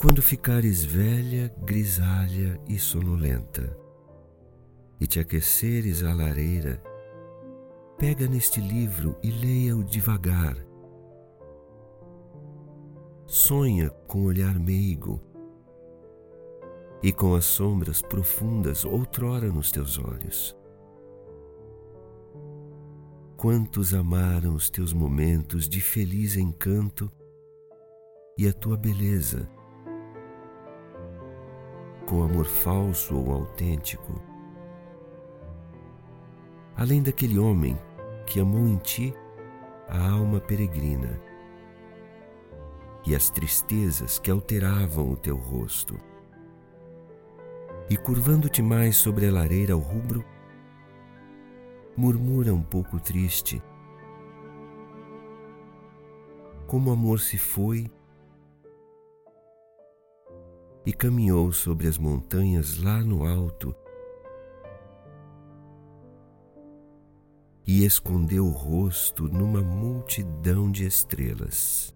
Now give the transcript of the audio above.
Quando ficares velha, grisalha e sonolenta, e te aqueceres à lareira, pega neste livro e leia-o devagar. Sonha com olhar meigo e com as sombras profundas outrora nos teus olhos. Quantos amaram os teus momentos de feliz encanto e a tua beleza, com amor falso ou autêntico. Além daquele homem que amou em ti a alma peregrina e as tristezas que alteravam o teu rosto. E curvando-te mais sobre a lareira ao rubro, murmura um pouco triste. Como amor se foi e caminhou sobre as montanhas lá no alto e escondeu o rosto numa multidão de estrelas.